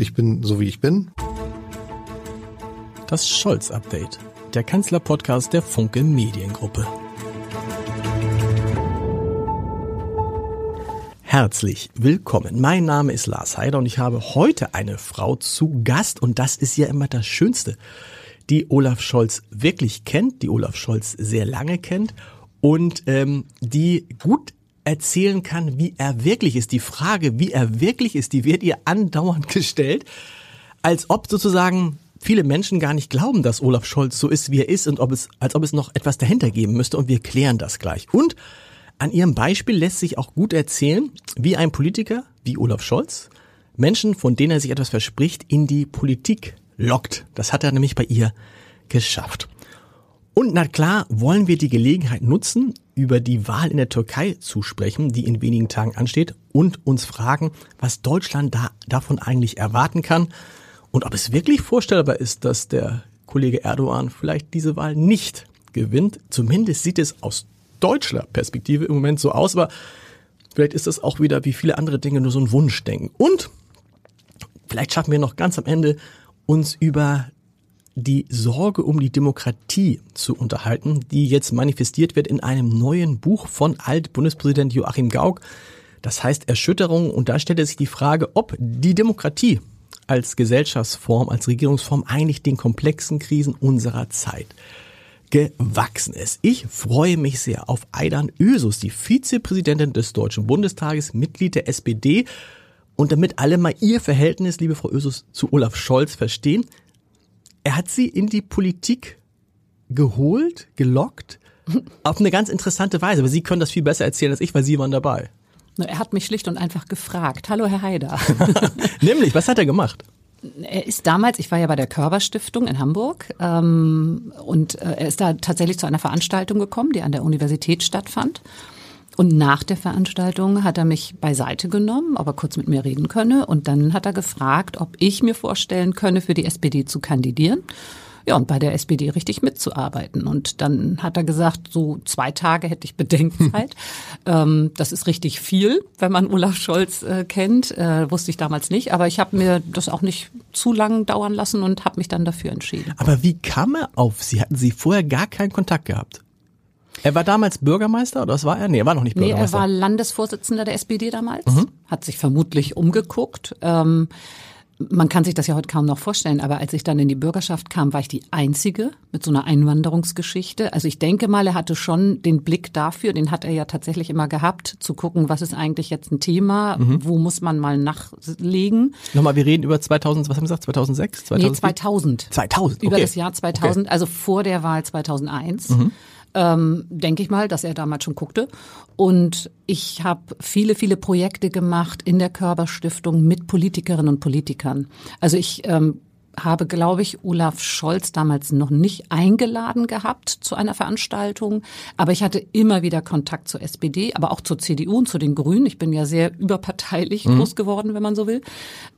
Ich bin so wie ich bin. Das Scholz-Update, der Kanzler-Podcast der Funke Mediengruppe. Herzlich willkommen. Mein Name ist Lars Heider und ich habe heute eine Frau zu Gast und das ist ja immer das Schönste, die Olaf Scholz wirklich kennt, die Olaf Scholz sehr lange kennt und ähm, die gut erzählen kann, wie er wirklich ist. Die Frage, wie er wirklich ist, die wird ihr andauernd gestellt, als ob sozusagen viele Menschen gar nicht glauben, dass Olaf Scholz so ist, wie er ist und ob es, als ob es noch etwas dahinter geben müsste und wir klären das gleich. Und an ihrem Beispiel lässt sich auch gut erzählen, wie ein Politiker, wie Olaf Scholz, Menschen, von denen er sich etwas verspricht, in die Politik lockt. Das hat er nämlich bei ihr geschafft. Und na klar wollen wir die Gelegenheit nutzen, über die Wahl in der Türkei zu sprechen, die in wenigen Tagen ansteht, und uns fragen, was Deutschland da davon eigentlich erwarten kann und ob es wirklich vorstellbar ist, dass der Kollege Erdogan vielleicht diese Wahl nicht gewinnt. Zumindest sieht es aus deutscher Perspektive im Moment so aus, aber vielleicht ist das auch wieder wie viele andere Dinge nur so ein Wunschdenken. Und vielleicht schaffen wir noch ganz am Ende uns über die Sorge um die Demokratie zu unterhalten, die jetzt manifestiert wird in einem neuen Buch von Alt-Bundespräsident Joachim Gauck. Das heißt Erschütterung und da stellt sich die Frage, ob die Demokratie als Gesellschaftsform, als Regierungsform eigentlich den komplexen Krisen unserer Zeit gewachsen ist. Ich freue mich sehr auf Aidan Ösus, die Vizepräsidentin des Deutschen Bundestages, Mitglied der SPD. Und damit alle mal ihr Verhältnis, liebe Frau Ösus, zu Olaf Scholz verstehen, er hat sie in die Politik geholt, gelockt, auf eine ganz interessante Weise. Aber Sie können das viel besser erzählen als ich, weil Sie waren dabei. Er hat mich schlicht und einfach gefragt. Hallo, Herr Haider. Nämlich, was hat er gemacht? Er ist damals, ich war ja bei der Körperstiftung in Hamburg ähm, und äh, er ist da tatsächlich zu einer Veranstaltung gekommen, die an der Universität stattfand. Und nach der Veranstaltung hat er mich beiseite genommen, ob er kurz mit mir reden könne. Und dann hat er gefragt, ob ich mir vorstellen könne, für die SPD zu kandidieren. Ja, und bei der SPD richtig mitzuarbeiten. Und dann hat er gesagt, so zwei Tage hätte ich Bedenkzeit. ähm, das ist richtig viel, wenn man Olaf Scholz äh, kennt. Äh, wusste ich damals nicht. Aber ich habe mir das auch nicht zu lang dauern lassen und habe mich dann dafür entschieden. Aber wie kam er auf Sie? Hatten Sie vorher gar keinen Kontakt gehabt? Er war damals Bürgermeister oder was war er? Nee, er war noch nicht Bürgermeister. Nee, er war Landesvorsitzender der SPD damals, mhm. hat sich vermutlich umgeguckt. Ähm, man kann sich das ja heute kaum noch vorstellen, aber als ich dann in die Bürgerschaft kam, war ich die Einzige mit so einer Einwanderungsgeschichte. Also ich denke mal, er hatte schon den Blick dafür, den hat er ja tatsächlich immer gehabt, zu gucken, was ist eigentlich jetzt ein Thema, mhm. wo muss man mal nachlegen. Nochmal, wir reden über 2000, was haben Sie gesagt, 2006? 2000? Nee, 2000. 2000, okay. Über das Jahr 2000, okay. also vor der Wahl 2001. Mhm ähm, denke ich mal, dass er damals schon guckte. Und ich habe viele, viele Projekte gemacht in der Körperstiftung mit Politikerinnen und Politikern. Also ich ähm, habe, glaube ich, Olaf Scholz damals noch nicht eingeladen gehabt zu einer Veranstaltung, aber ich hatte immer wieder Kontakt zur SPD, aber auch zur CDU und zu den Grünen. Ich bin ja sehr überparteilich mhm. groß geworden, wenn man so will.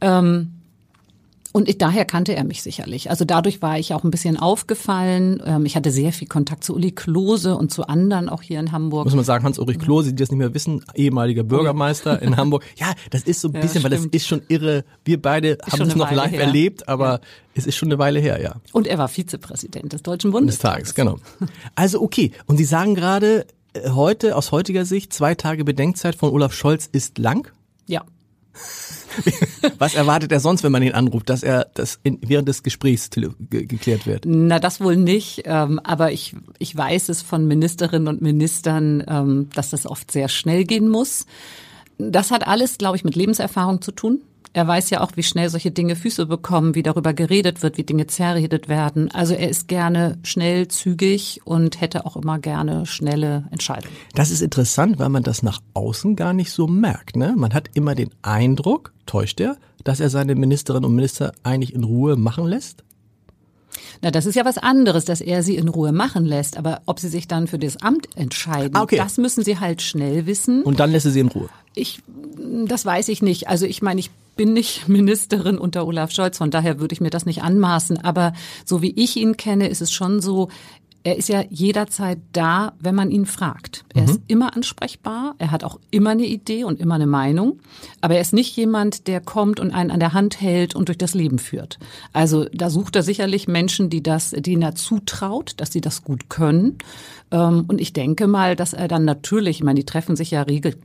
Ähm, und ich, daher kannte er mich sicherlich. Also dadurch war ich auch ein bisschen aufgefallen. Ähm, ich hatte sehr viel Kontakt zu Uli Klose und zu anderen auch hier in Hamburg. Muss man sagen, Hans-Ulrich Klose, die das nicht mehr wissen, ehemaliger Bürgermeister in Hamburg. Ja, das ist so ein bisschen, ja, weil das ist schon irre. Wir beide ist haben es noch live her. erlebt, aber ja. es ist schon eine Weile her, ja. Und er war Vizepräsident des Deutschen Bundestages. genau. Also okay. Und Sie sagen gerade, äh, heute, aus heutiger Sicht, zwei Tage Bedenkzeit von Olaf Scholz ist lang? Ja. Was erwartet er sonst, wenn man ihn anruft, dass er das in, während des Gesprächs geklärt wird? Na, das wohl nicht. Ähm, aber ich, ich weiß es von Ministerinnen und Ministern, ähm, dass das oft sehr schnell gehen muss. Das hat alles, glaube ich, mit Lebenserfahrung zu tun. Er weiß ja auch, wie schnell solche Dinge Füße bekommen, wie darüber geredet wird, wie Dinge zerredet werden. Also er ist gerne schnell, zügig und hätte auch immer gerne schnelle Entscheidungen. Das ist interessant, weil man das nach außen gar nicht so merkt. Ne? Man hat immer den Eindruck, täuscht er, dass er seine Ministerinnen und Minister eigentlich in Ruhe machen lässt? Na, das ist ja was anderes, dass er sie in Ruhe machen lässt. Aber ob sie sich dann für das Amt entscheiden, ah, okay. das müssen sie halt schnell wissen. Und dann lässt er sie in Ruhe. Ich, das weiß ich nicht. Also ich meine, ich bin nicht Ministerin unter Olaf Scholz, von daher würde ich mir das nicht anmaßen. Aber so wie ich ihn kenne, ist es schon so, er ist ja jederzeit da, wenn man ihn fragt. Er mhm. ist immer ansprechbar, er hat auch immer eine Idee und immer eine Meinung, aber er ist nicht jemand, der kommt und einen an der Hand hält und durch das Leben führt. Also da sucht er sicherlich Menschen, die das, denen er zutraut, dass sie das gut können. Ähm, und ich denke mal, dass er dann natürlich, ich meine, die treffen sich ja regel,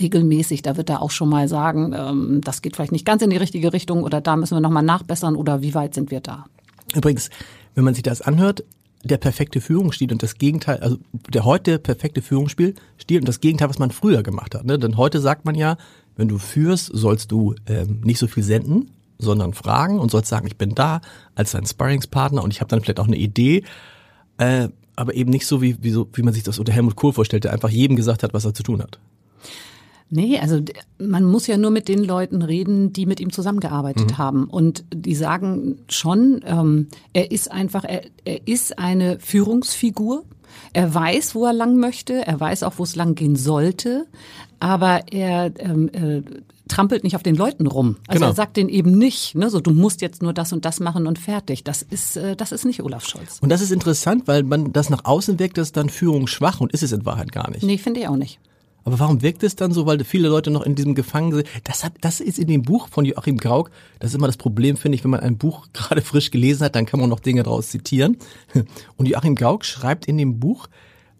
regelmäßig, da wird er auch schon mal sagen, ähm, das geht vielleicht nicht ganz in die richtige Richtung oder da müssen wir nochmal nachbessern oder wie weit sind wir da. Übrigens, wenn man sich das anhört, der perfekte Führungsstil und das Gegenteil, also der heute perfekte Führungsstil Stil und das Gegenteil, was man früher gemacht hat. Ne? Denn heute sagt man ja, wenn du führst, sollst du ähm, nicht so viel senden, sondern fragen und sollst sagen, ich bin da als dein Sparringspartner und ich habe dann vielleicht auch eine Idee, äh, aber eben nicht so wie, wie, so, wie man sich das unter Helmut Kohl vorstellt, der einfach jedem gesagt hat, was er zu tun hat. Nee, also man muss ja nur mit den Leuten reden, die mit ihm zusammengearbeitet mhm. haben. Und die sagen schon, ähm, er ist einfach, er, er ist eine Führungsfigur. Er weiß, wo er lang möchte, er weiß auch, wo es lang gehen sollte, aber er ähm, äh, trampelt nicht auf den Leuten rum. Also genau. er sagt denen eben nicht, ne, so du musst jetzt nur das und das machen und fertig. Das ist äh, das ist nicht Olaf Scholz. Und das ist interessant, weil man das nach außen wirkt, das dann Führung schwach und ist es in Wahrheit gar nicht. Nee, finde ich auch nicht. Aber warum wirkt es dann so? Weil viele Leute noch in diesem Gefangen sind. Das, hat, das ist in dem Buch von Joachim Grauk. Das ist immer das Problem, finde ich, wenn man ein Buch gerade frisch gelesen hat, dann kann man noch Dinge daraus zitieren. Und Joachim Grauk schreibt in dem Buch,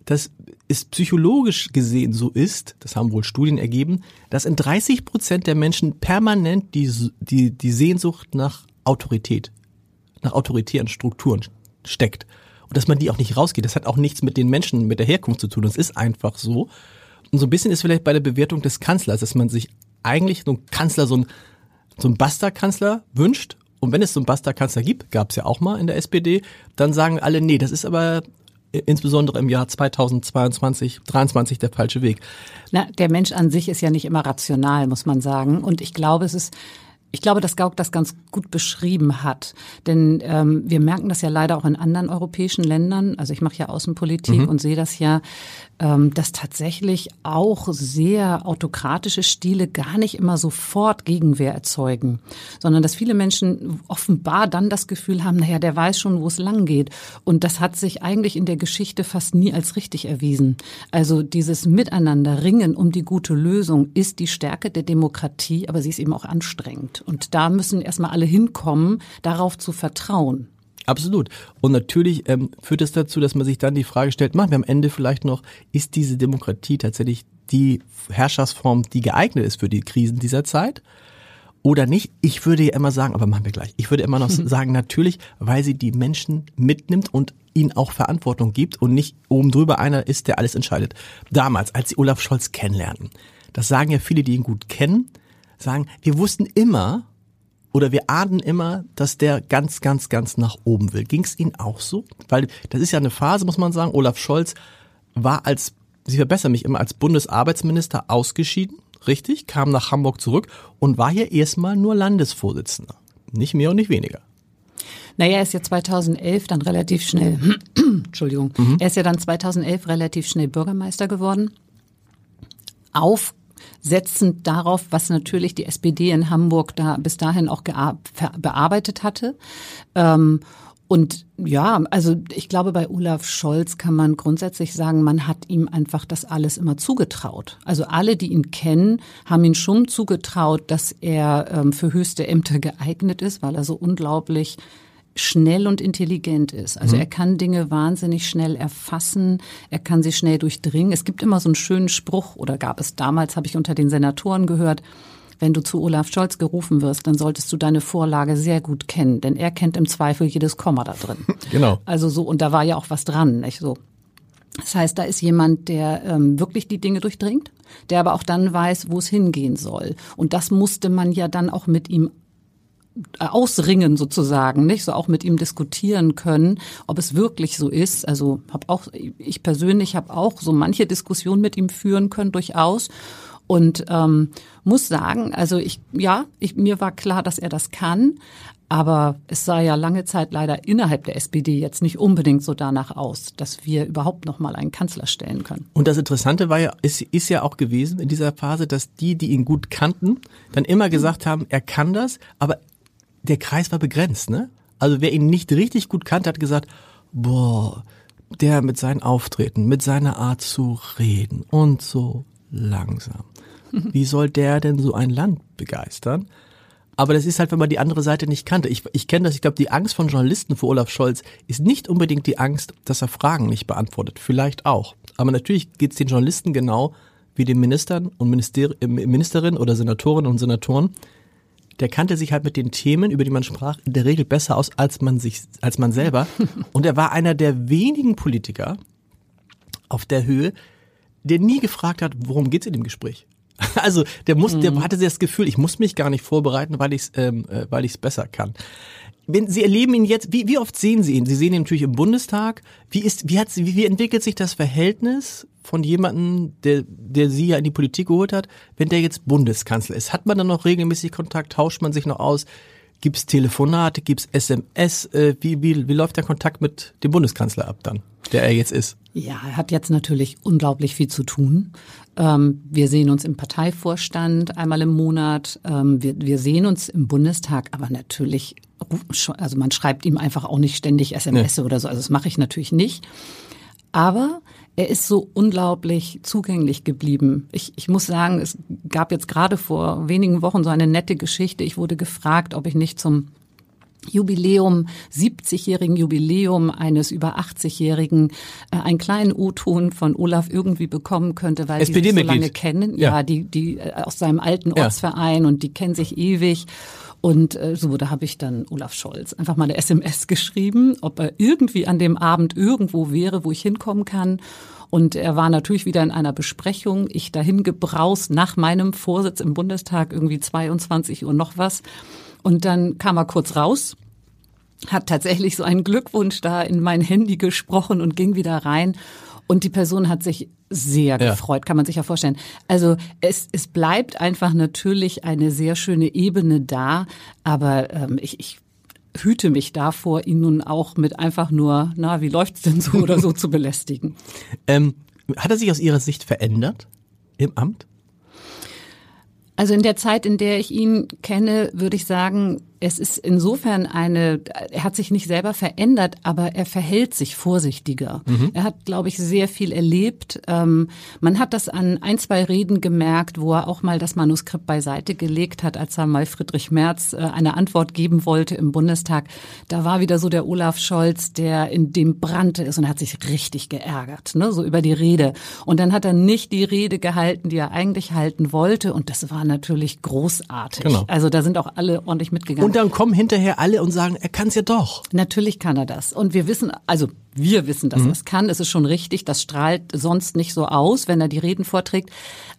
dass es psychologisch gesehen so ist, das haben wohl Studien ergeben, dass in 30 Prozent der Menschen permanent die, die, die Sehnsucht nach Autorität, nach autoritären Strukturen steckt. Und dass man die auch nicht rausgeht. Das hat auch nichts mit den Menschen, mit der Herkunft zu tun. Das ist einfach so. Und so ein bisschen ist vielleicht bei der Bewertung des Kanzlers, dass man sich eigentlich so ein Kanzler, so ein, so ein Bastardkanzler wünscht. Und wenn es so einen Bastardkanzler gibt, gab es ja auch mal in der SPD, dann sagen alle, nee, das ist aber insbesondere im Jahr 2022, 2023 der falsche Weg. Na, der Mensch an sich ist ja nicht immer rational, muss man sagen. Und ich glaube, es ist ich glaube, dass Gauck das ganz gut beschrieben hat. Denn ähm, wir merken das ja leider auch in anderen europäischen Ländern. Also ich mache ja Außenpolitik mhm. und sehe das ja, ähm, dass tatsächlich auch sehr autokratische Stile gar nicht immer sofort Gegenwehr erzeugen, sondern dass viele Menschen offenbar dann das Gefühl haben, naja, der weiß schon, wo es lang geht. Und das hat sich eigentlich in der Geschichte fast nie als richtig erwiesen. Also dieses Miteinander ringen um die gute Lösung ist die Stärke der Demokratie, aber sie ist eben auch anstrengend. Und da müssen erstmal alle hinkommen, darauf zu vertrauen. Absolut. Und natürlich ähm, führt es dazu, dass man sich dann die Frage stellt, machen wir am Ende vielleicht noch, ist diese Demokratie tatsächlich die Herrschaftsform, die geeignet ist für die Krisen dieser Zeit? Oder nicht? Ich würde ja immer sagen, aber machen wir gleich. Ich würde immer noch sagen, natürlich, weil sie die Menschen mitnimmt und ihnen auch Verantwortung gibt und nicht oben drüber einer ist, der alles entscheidet. Damals, als sie Olaf Scholz kennenlernen, das sagen ja viele, die ihn gut kennen, sagen, wir wussten immer oder wir ahnen immer, dass der ganz, ganz, ganz nach oben will. Ging es Ihnen auch so? Weil das ist ja eine Phase, muss man sagen. Olaf Scholz war als, Sie verbessern mich immer, als Bundesarbeitsminister ausgeschieden, richtig, kam nach Hamburg zurück und war hier erstmal nur Landesvorsitzender. Nicht mehr und nicht weniger. Naja, er ist ja 2011 dann relativ schnell, Entschuldigung, mhm. er ist ja dann 2011 relativ schnell Bürgermeister geworden. Auf setzend darauf, was natürlich die SPD in Hamburg da bis dahin auch bearbeitet hatte. Ähm, und ja, also ich glaube, bei Olaf Scholz kann man grundsätzlich sagen, man hat ihm einfach das alles immer zugetraut. Also alle, die ihn kennen, haben ihn schon zugetraut, dass er ähm, für höchste Ämter geeignet ist, weil er so unglaublich schnell und intelligent ist. Also mhm. er kann Dinge wahnsinnig schnell erfassen, er kann sie schnell durchdringen. Es gibt immer so einen schönen Spruch, oder gab es damals, habe ich unter den Senatoren gehört, wenn du zu Olaf Scholz gerufen wirst, dann solltest du deine Vorlage sehr gut kennen, denn er kennt im Zweifel jedes Komma da drin. Genau. Also so, und da war ja auch was dran, nicht so. Das heißt, da ist jemand, der ähm, wirklich die Dinge durchdringt, der aber auch dann weiß, wo es hingehen soll. Und das musste man ja dann auch mit ihm ausringen sozusagen, nicht so auch mit ihm diskutieren können, ob es wirklich so ist. Also habe auch ich persönlich habe auch so manche Diskussion mit ihm führen können durchaus und ähm, muss sagen, also ich ja, ich, mir war klar, dass er das kann, aber es sah ja lange Zeit leider innerhalb der SPD jetzt nicht unbedingt so danach aus, dass wir überhaupt noch mal einen Kanzler stellen können. Und das Interessante war ja, ist, ist ja auch gewesen in dieser Phase, dass die, die ihn gut kannten, dann immer gesagt haben, er kann das, aber der Kreis war begrenzt, ne? Also wer ihn nicht richtig gut kannte, hat gesagt, boah, der mit seinen Auftreten, mit seiner Art zu reden und so langsam. Wie soll der denn so ein Land begeistern? Aber das ist halt, wenn man die andere Seite nicht kannte. Ich, ich kenne das, ich glaube, die Angst von Journalisten vor Olaf Scholz ist nicht unbedingt die Angst, dass er Fragen nicht beantwortet. Vielleicht auch. Aber natürlich geht es den Journalisten genau wie den Ministern und Minister äh, Ministerinnen oder Senatorinnen und Senatoren. Der kannte sich halt mit den Themen, über die man sprach, in der Regel besser aus als man sich, als man selber. Und er war einer der wenigen Politiker auf der Höhe, der nie gefragt hat, worum geht's in dem Gespräch. Also der muss, der mhm. hatte das Gefühl, ich muss mich gar nicht vorbereiten, weil ich es, ähm, äh, weil ich es besser kann. Wenn Sie erleben ihn jetzt, wie, wie oft sehen Sie ihn? Sie sehen ihn natürlich im Bundestag. Wie ist, wie hat, wie, wie entwickelt sich das Verhältnis von jemandem, der, der Sie ja in die Politik geholt hat, wenn der jetzt Bundeskanzler ist? Hat man dann noch regelmäßig Kontakt? Tauscht man sich noch aus? Gibt es Telefonate? Gibt es SMS? Äh, wie, wie, wie läuft der Kontakt mit dem Bundeskanzler ab dann, der er jetzt ist? Ja, er hat jetzt natürlich unglaublich viel zu tun. Ähm, wir sehen uns im Parteivorstand einmal im Monat. Ähm, wir, wir sehen uns im Bundestag, aber natürlich, also man schreibt ihm einfach auch nicht ständig SMS nee. oder so. Also das mache ich natürlich nicht. Aber er ist so unglaublich zugänglich geblieben. Ich, ich muss sagen, es gab jetzt gerade vor wenigen Wochen so eine nette Geschichte. Ich wurde gefragt, ob ich nicht zum Jubiläum, 70-jährigen Jubiläum eines über 80-jährigen äh, einen kleinen O-Ton von Olaf irgendwie bekommen könnte, weil SPD die so lange kennen. Ja, ja die die äh, aus seinem alten Ortsverein ja. und die kennen sich ewig. Und äh, so, da habe ich dann Olaf Scholz einfach mal eine SMS geschrieben, ob er irgendwie an dem Abend irgendwo wäre, wo ich hinkommen kann. Und er war natürlich wieder in einer Besprechung. Ich dahin gebraust nach meinem Vorsitz im Bundestag, irgendwie 22 Uhr noch was. Und dann kam er kurz raus, hat tatsächlich so einen Glückwunsch da in mein Handy gesprochen und ging wieder rein. Und die Person hat sich sehr ja. gefreut, kann man sich ja vorstellen. Also es, es bleibt einfach natürlich eine sehr schöne Ebene da, aber ähm, ich, ich hüte mich davor, ihn nun auch mit einfach nur, na, wie läuft's denn so oder so zu belästigen. Ähm, hat er sich aus Ihrer Sicht verändert im Amt? Also in der Zeit, in der ich ihn kenne, würde ich sagen, es ist insofern eine, er hat sich nicht selber verändert, aber er verhält sich vorsichtiger. Mhm. Er hat, glaube ich, sehr viel erlebt. Ähm, man hat das an ein, zwei Reden gemerkt, wo er auch mal das Manuskript beiseite gelegt hat, als er mal Friedrich Merz äh, eine Antwort geben wollte im Bundestag. Da war wieder so der Olaf Scholz, der in dem brannte ist und hat sich richtig geärgert, ne, so über die Rede. Und dann hat er nicht die Rede gehalten, die er eigentlich halten wollte. Und das war natürlich großartig. Genau. Also da sind auch alle ordentlich mitgegangen. Und und dann kommen hinterher alle und sagen, er kann es ja doch. Natürlich kann er das. Und wir wissen, also wir wissen, dass mhm. er es kann. Es ist schon richtig. Das strahlt sonst nicht so aus, wenn er die Reden vorträgt.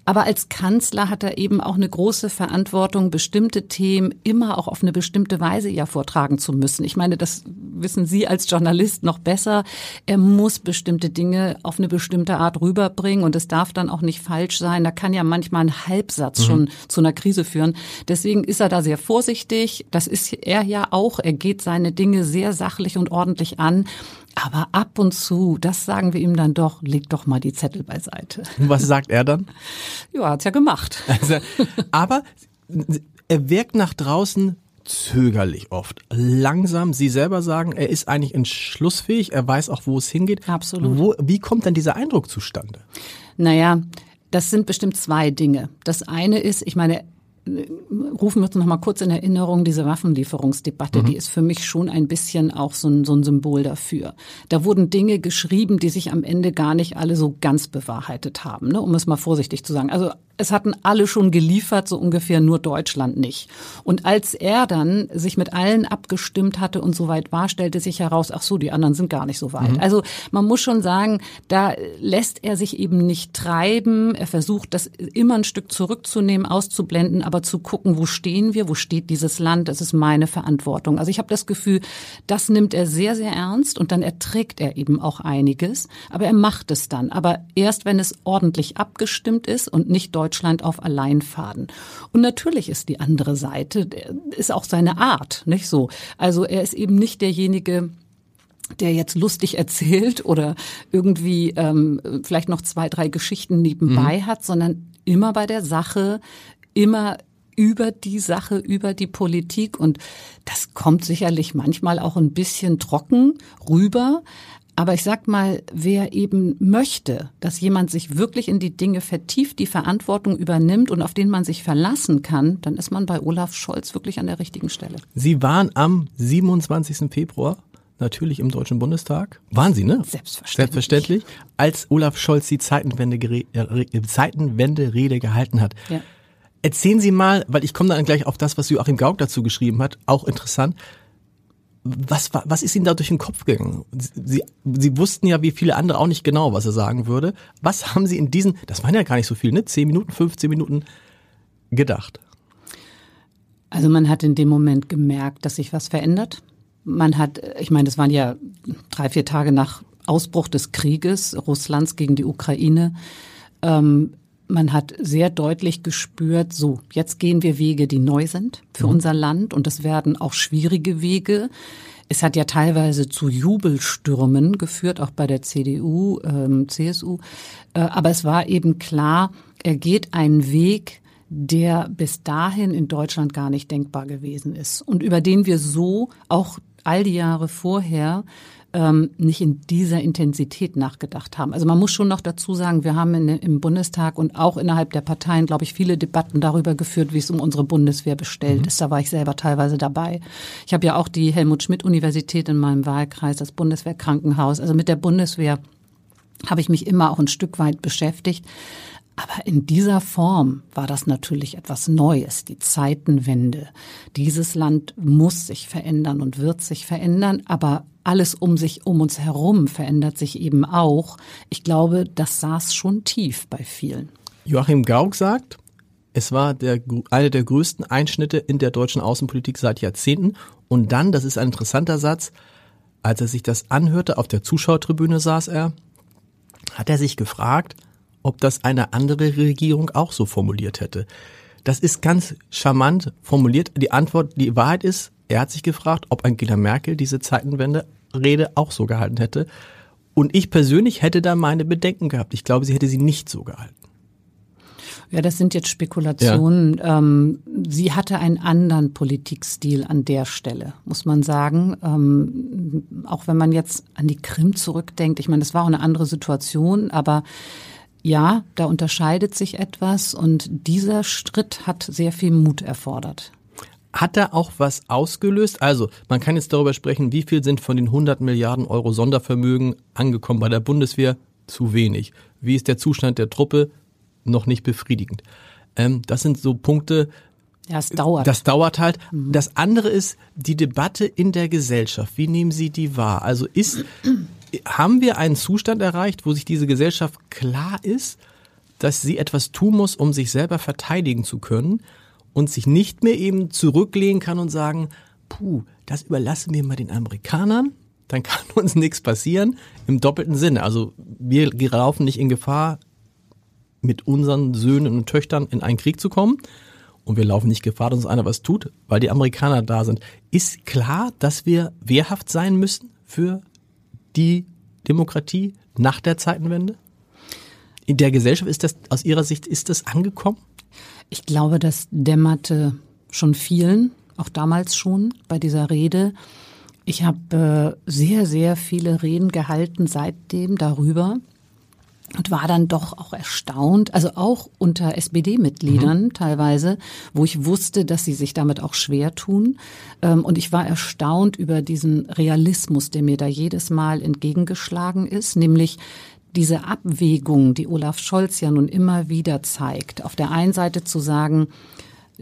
Aber als Kanzler hat er eben auch eine große Verantwortung, bestimmte Themen immer auch auf eine bestimmte Weise ja vortragen zu müssen. Ich meine, das wissen Sie als Journalist noch besser. Er muss bestimmte Dinge auf eine bestimmte Art rüberbringen und es darf dann auch nicht falsch sein. Da kann ja manchmal ein Halbsatz mhm. schon zu einer Krise führen. Deswegen ist er da sehr vorsichtig. Das ist er ja auch. Er geht seine Dinge sehr sachlich und ordentlich an. Aber ab und zu, das sagen wir ihm dann doch, leg doch mal die Zettel beiseite. Was sagt er dann? Ja, hat's ja gemacht. Also, aber er wirkt nach draußen zögerlich oft, langsam. Sie selber sagen, er ist eigentlich entschlussfähig, er weiß auch, wo es hingeht. Absolut. Wo, wie kommt denn dieser Eindruck zustande? Naja, das sind bestimmt zwei Dinge. Das eine ist, ich meine, rufen wir uns noch mal kurz in Erinnerung, diese Waffenlieferungsdebatte, mhm. die ist für mich schon ein bisschen auch so ein, so ein Symbol dafür. Da wurden Dinge geschrieben, die sich am Ende gar nicht alle so ganz bewahrheitet haben, ne, um es mal vorsichtig zu sagen. Also es hatten alle schon geliefert, so ungefähr nur Deutschland nicht. Und als er dann sich mit allen abgestimmt hatte und so weit war, stellte sich heraus, ach so, die anderen sind gar nicht so weit. Mhm. Also man muss schon sagen, da lässt er sich eben nicht treiben. Er versucht, das immer ein Stück zurückzunehmen, auszublenden, aber zu gucken, wo stehen wir, wo steht dieses Land, das ist meine Verantwortung. Also ich habe das Gefühl, das nimmt er sehr, sehr ernst und dann erträgt er eben auch einiges, aber er macht es dann. Aber erst, wenn es ordentlich abgestimmt ist und nicht deutlich Deutschland auf Alleinfaden. Und natürlich ist die andere Seite, ist auch seine Art, nicht so. Also er ist eben nicht derjenige, der jetzt lustig erzählt oder irgendwie ähm, vielleicht noch zwei, drei Geschichten nebenbei mhm. hat, sondern immer bei der Sache, immer über die Sache, über die Politik. Und das kommt sicherlich manchmal auch ein bisschen trocken rüber. Aber ich sag mal, wer eben möchte, dass jemand sich wirklich in die Dinge vertieft, die Verantwortung übernimmt und auf den man sich verlassen kann, dann ist man bei Olaf Scholz wirklich an der richtigen Stelle. Sie waren am 27. Februar natürlich im Deutschen Bundestag. Waren Sie, ne? Selbstverständlich. Selbstverständlich. Als Olaf Scholz die Zeitenwende-Rede äh, Zeitenwende gehalten hat. Ja. Erzählen Sie mal, weil ich komme dann gleich auf das, was Joachim Gauck dazu geschrieben hat, auch interessant was, was ist Ihnen da durch den Kopf gegangen? Sie, Sie wussten ja wie viele andere auch nicht genau, was er sagen würde. Was haben Sie in diesen, das waren ja gar nicht so viel, ne? 10 Minuten, 15 Minuten gedacht? Also man hat in dem Moment gemerkt, dass sich was verändert. Man hat, ich meine, das waren ja drei, vier Tage nach Ausbruch des Krieges Russlands gegen die Ukraine. Ähm, man hat sehr deutlich gespürt, so, jetzt gehen wir Wege, die neu sind für mhm. unser Land und das werden auch schwierige Wege. Es hat ja teilweise zu Jubelstürmen geführt, auch bei der CDU, ähm, CSU. Äh, aber es war eben klar, er geht einen Weg, der bis dahin in Deutschland gar nicht denkbar gewesen ist und über den wir so auch all die Jahre vorher ähm, nicht in dieser Intensität nachgedacht haben. Also man muss schon noch dazu sagen, wir haben in, im Bundestag und auch innerhalb der Parteien, glaube ich, viele Debatten darüber geführt, wie es um unsere Bundeswehr bestellt mhm. ist. Da war ich selber teilweise dabei. Ich habe ja auch die Helmut Schmidt Universität in meinem Wahlkreis, das Bundeswehrkrankenhaus. Also mit der Bundeswehr habe ich mich immer auch ein Stück weit beschäftigt. Aber in dieser Form war das natürlich etwas Neues, die Zeitenwende. Dieses Land muss sich verändern und wird sich verändern, aber alles um sich, um uns herum verändert sich eben auch. Ich glaube, das saß schon tief bei vielen. Joachim Gauck sagt, es war der, einer der größten Einschnitte in der deutschen Außenpolitik seit Jahrzehnten. Und dann, das ist ein interessanter Satz, als er sich das anhörte, auf der Zuschauertribüne saß er, hat er sich gefragt, ob das eine andere Regierung auch so formuliert hätte. Das ist ganz charmant formuliert. Die Antwort, die Wahrheit ist, er hat sich gefragt, ob Angela Merkel diese Zeitenwende-Rede auch so gehalten hätte. Und ich persönlich hätte da meine Bedenken gehabt. Ich glaube, sie hätte sie nicht so gehalten. Ja, das sind jetzt Spekulationen. Ja. Ähm, sie hatte einen anderen Politikstil an der Stelle, muss man sagen. Ähm, auch wenn man jetzt an die Krim zurückdenkt. Ich meine, das war auch eine andere Situation, aber ja, da unterscheidet sich etwas und dieser Schritt hat sehr viel Mut erfordert. Hat er auch was ausgelöst? Also, man kann jetzt darüber sprechen, wie viel sind von den 100 Milliarden Euro Sondervermögen angekommen bei der Bundeswehr? Zu wenig. Wie ist der Zustand der Truppe? Noch nicht befriedigend. Ähm, das sind so Punkte, ja, es dauert. Das dauert halt. Mhm. Das andere ist die Debatte in der Gesellschaft. Wie nehmen Sie die wahr? Also ist, haben wir einen Zustand erreicht, wo sich diese Gesellschaft klar ist, dass sie etwas tun muss, um sich selber verteidigen zu können und sich nicht mehr eben zurücklehnen kann und sagen, puh, das überlassen wir mal den Amerikanern, dann kann uns nichts passieren, im doppelten Sinne. Also wir laufen nicht in Gefahr, mit unseren Söhnen und Töchtern in einen Krieg zu kommen und wir laufen nicht Gefahr, dass uns einer was tut, weil die Amerikaner da sind. Ist klar, dass wir wehrhaft sein müssen für die Demokratie nach der Zeitenwende? In der Gesellschaft ist das aus Ihrer Sicht ist das angekommen? Ich glaube, das dämmerte schon vielen, auch damals schon bei dieser Rede. Ich habe äh, sehr, sehr viele Reden gehalten seitdem darüber und war dann doch auch erstaunt, also auch unter SPD-Mitgliedern mhm. teilweise, wo ich wusste, dass sie sich damit auch schwer tun. Ähm, und ich war erstaunt über diesen Realismus, der mir da jedes Mal entgegengeschlagen ist, nämlich diese Abwägung, die Olaf Scholz ja nun immer wieder zeigt. Auf der einen Seite zu sagen,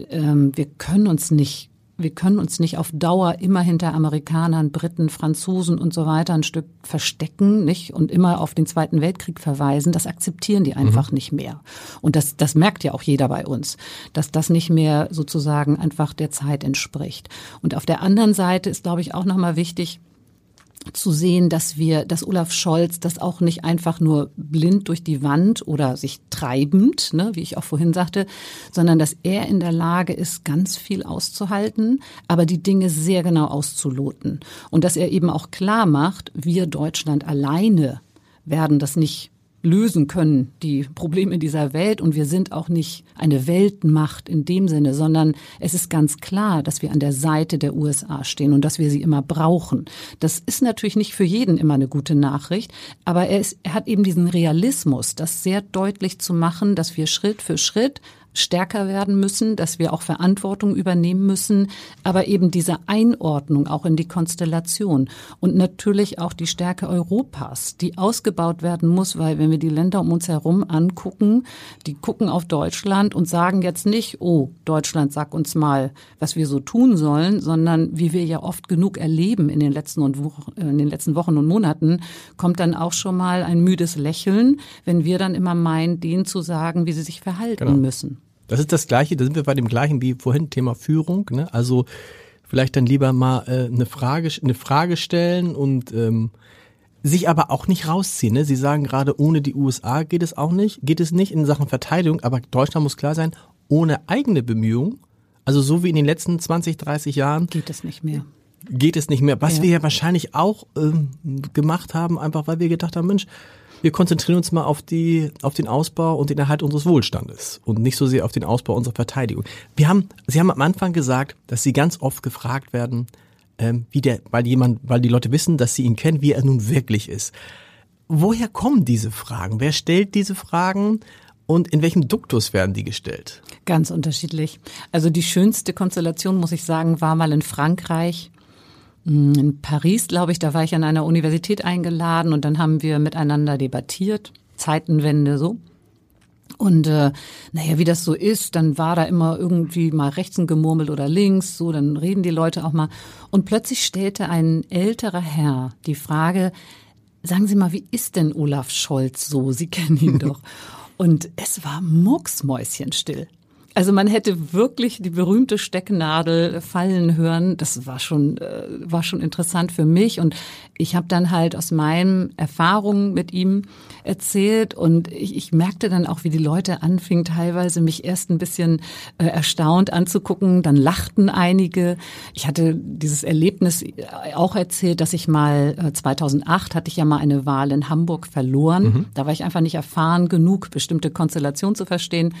ähm, wir können uns nicht wir können uns nicht auf Dauer immer hinter Amerikanern, Briten, Franzosen und so weiter ein Stück verstecken, nicht? Und immer auf den Zweiten Weltkrieg verweisen. Das akzeptieren die einfach mhm. nicht mehr. Und das, das merkt ja auch jeder bei uns, dass das nicht mehr sozusagen einfach der Zeit entspricht. Und auf der anderen Seite ist, glaube ich, auch nochmal wichtig, zu sehen, dass wir, dass Olaf Scholz das auch nicht einfach nur blind durch die Wand oder sich treibend, ne, wie ich auch vorhin sagte, sondern dass er in der Lage ist, ganz viel auszuhalten, aber die Dinge sehr genau auszuloten. Und dass er eben auch klar macht, wir Deutschland alleine werden das nicht lösen können, die Probleme dieser Welt. Und wir sind auch nicht eine Weltmacht in dem Sinne, sondern es ist ganz klar, dass wir an der Seite der USA stehen und dass wir sie immer brauchen. Das ist natürlich nicht für jeden immer eine gute Nachricht, aber er, ist, er hat eben diesen Realismus, das sehr deutlich zu machen, dass wir Schritt für Schritt stärker werden müssen, dass wir auch Verantwortung übernehmen müssen, aber eben diese Einordnung auch in die Konstellation und natürlich auch die Stärke Europas, die ausgebaut werden muss, weil wenn wir die Länder um uns herum angucken, die gucken auf Deutschland und sagen jetzt nicht, oh, Deutschland, sag uns mal, was wir so tun sollen, sondern wie wir ja oft genug erleben in den letzten und in den letzten Wochen und Monaten, kommt dann auch schon mal ein müdes Lächeln, wenn wir dann immer meinen, denen zu sagen, wie sie sich verhalten genau. müssen. Das ist das Gleiche, da sind wir bei dem gleichen wie vorhin, Thema Führung. Ne? Also vielleicht dann lieber mal äh, eine, Frage, eine Frage stellen und ähm, sich aber auch nicht rausziehen. Ne? Sie sagen gerade, ohne die USA geht es auch nicht, geht es nicht in Sachen Verteidigung, aber Deutschland muss klar sein, ohne eigene Bemühungen, also so wie in den letzten 20, 30 Jahren. Geht es nicht mehr. Geht es nicht mehr. Was ja. wir ja wahrscheinlich auch ähm, gemacht haben, einfach weil wir gedacht haben, Mensch, wir konzentrieren uns mal auf die, auf den Ausbau und den Erhalt unseres Wohlstandes und nicht so sehr auf den Ausbau unserer Verteidigung. Wir haben, Sie haben am Anfang gesagt, dass Sie ganz oft gefragt werden, ähm, wie der, weil jemand, weil die Leute wissen, dass sie ihn kennen, wie er nun wirklich ist. Woher kommen diese Fragen? Wer stellt diese Fragen? Und in welchem Duktus werden die gestellt? Ganz unterschiedlich. Also die schönste Konstellation, muss ich sagen, war mal in Frankreich. Mm, in Paris, glaube ich, da war ich an einer Universität eingeladen und dann haben wir miteinander debattiert, Zeitenwende so. Und äh, naja, wie das so ist, dann war da immer irgendwie mal rechts ein Gemurmel oder links, so, dann reden die Leute auch mal. Und plötzlich stellte ein älterer Herr die Frage, sagen Sie mal, wie ist denn Olaf Scholz so? Sie kennen ihn doch. Und es war mucksmäuschenstill. Also man hätte wirklich die berühmte Stecknadel fallen hören. Das war schon äh, war schon interessant für mich und ich habe dann halt aus meinen Erfahrungen mit ihm erzählt und ich, ich merkte dann auch, wie die Leute anfingen teilweise mich erst ein bisschen äh, erstaunt anzugucken, dann lachten einige. Ich hatte dieses Erlebnis auch erzählt, dass ich mal äh, 2008 hatte ich ja mal eine Wahl in Hamburg verloren. Mhm. Da war ich einfach nicht erfahren genug, bestimmte Konstellationen zu verstehen.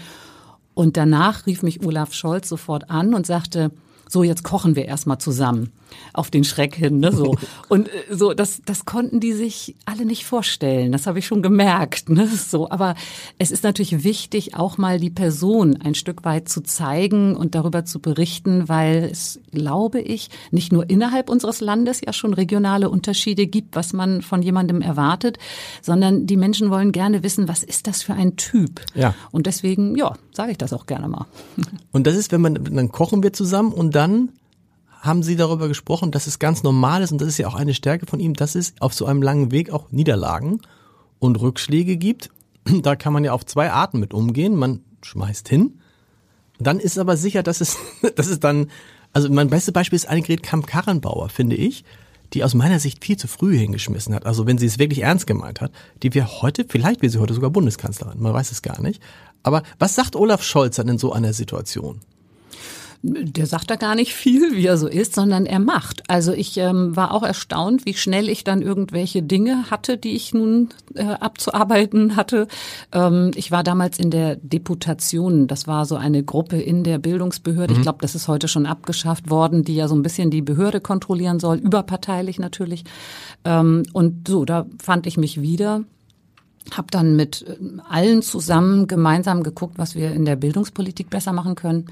Und danach rief mich Olaf Scholz sofort an und sagte, so jetzt kochen wir erstmal zusammen auf den Schreck hin, ne, so. Und äh, so, das, das konnten die sich alle nicht vorstellen. Das habe ich schon gemerkt, ne, so. Aber es ist natürlich wichtig, auch mal die Person ein Stück weit zu zeigen und darüber zu berichten, weil es, glaube ich, nicht nur innerhalb unseres Landes ja schon regionale Unterschiede gibt, was man von jemandem erwartet, sondern die Menschen wollen gerne wissen, was ist das für ein Typ? Ja. Und deswegen, ja, sage ich das auch gerne mal. Und das ist, wenn man, dann kochen wir zusammen und dann haben Sie darüber gesprochen, dass es ganz normal ist und das ist ja auch eine Stärke von ihm, dass es auf so einem langen Weg auch Niederlagen und Rückschläge gibt. Da kann man ja auf zwei Arten mit umgehen. Man schmeißt hin. Dann ist aber sicher, dass es, dass es dann, also mein bestes Beispiel ist Annegret Kamp-Karrenbauer, finde ich, die aus meiner Sicht viel zu früh hingeschmissen hat. Also wenn sie es wirklich ernst gemeint hat, die wir heute, vielleicht wird sie heute sogar Bundeskanzlerin, man weiß es gar nicht. Aber was sagt Olaf Scholz dann in so einer Situation? Der sagt da gar nicht viel, wie er so ist, sondern er macht. Also ich ähm, war auch erstaunt, wie schnell ich dann irgendwelche Dinge hatte, die ich nun äh, abzuarbeiten hatte. Ähm, ich war damals in der Deputation. Das war so eine Gruppe in der Bildungsbehörde. Mhm. Ich glaube, das ist heute schon abgeschafft worden, die ja so ein bisschen die Behörde kontrollieren soll, überparteilich natürlich. Ähm, und so, da fand ich mich wieder habe dann mit äh, allen zusammen gemeinsam geguckt, was wir in der Bildungspolitik besser machen können.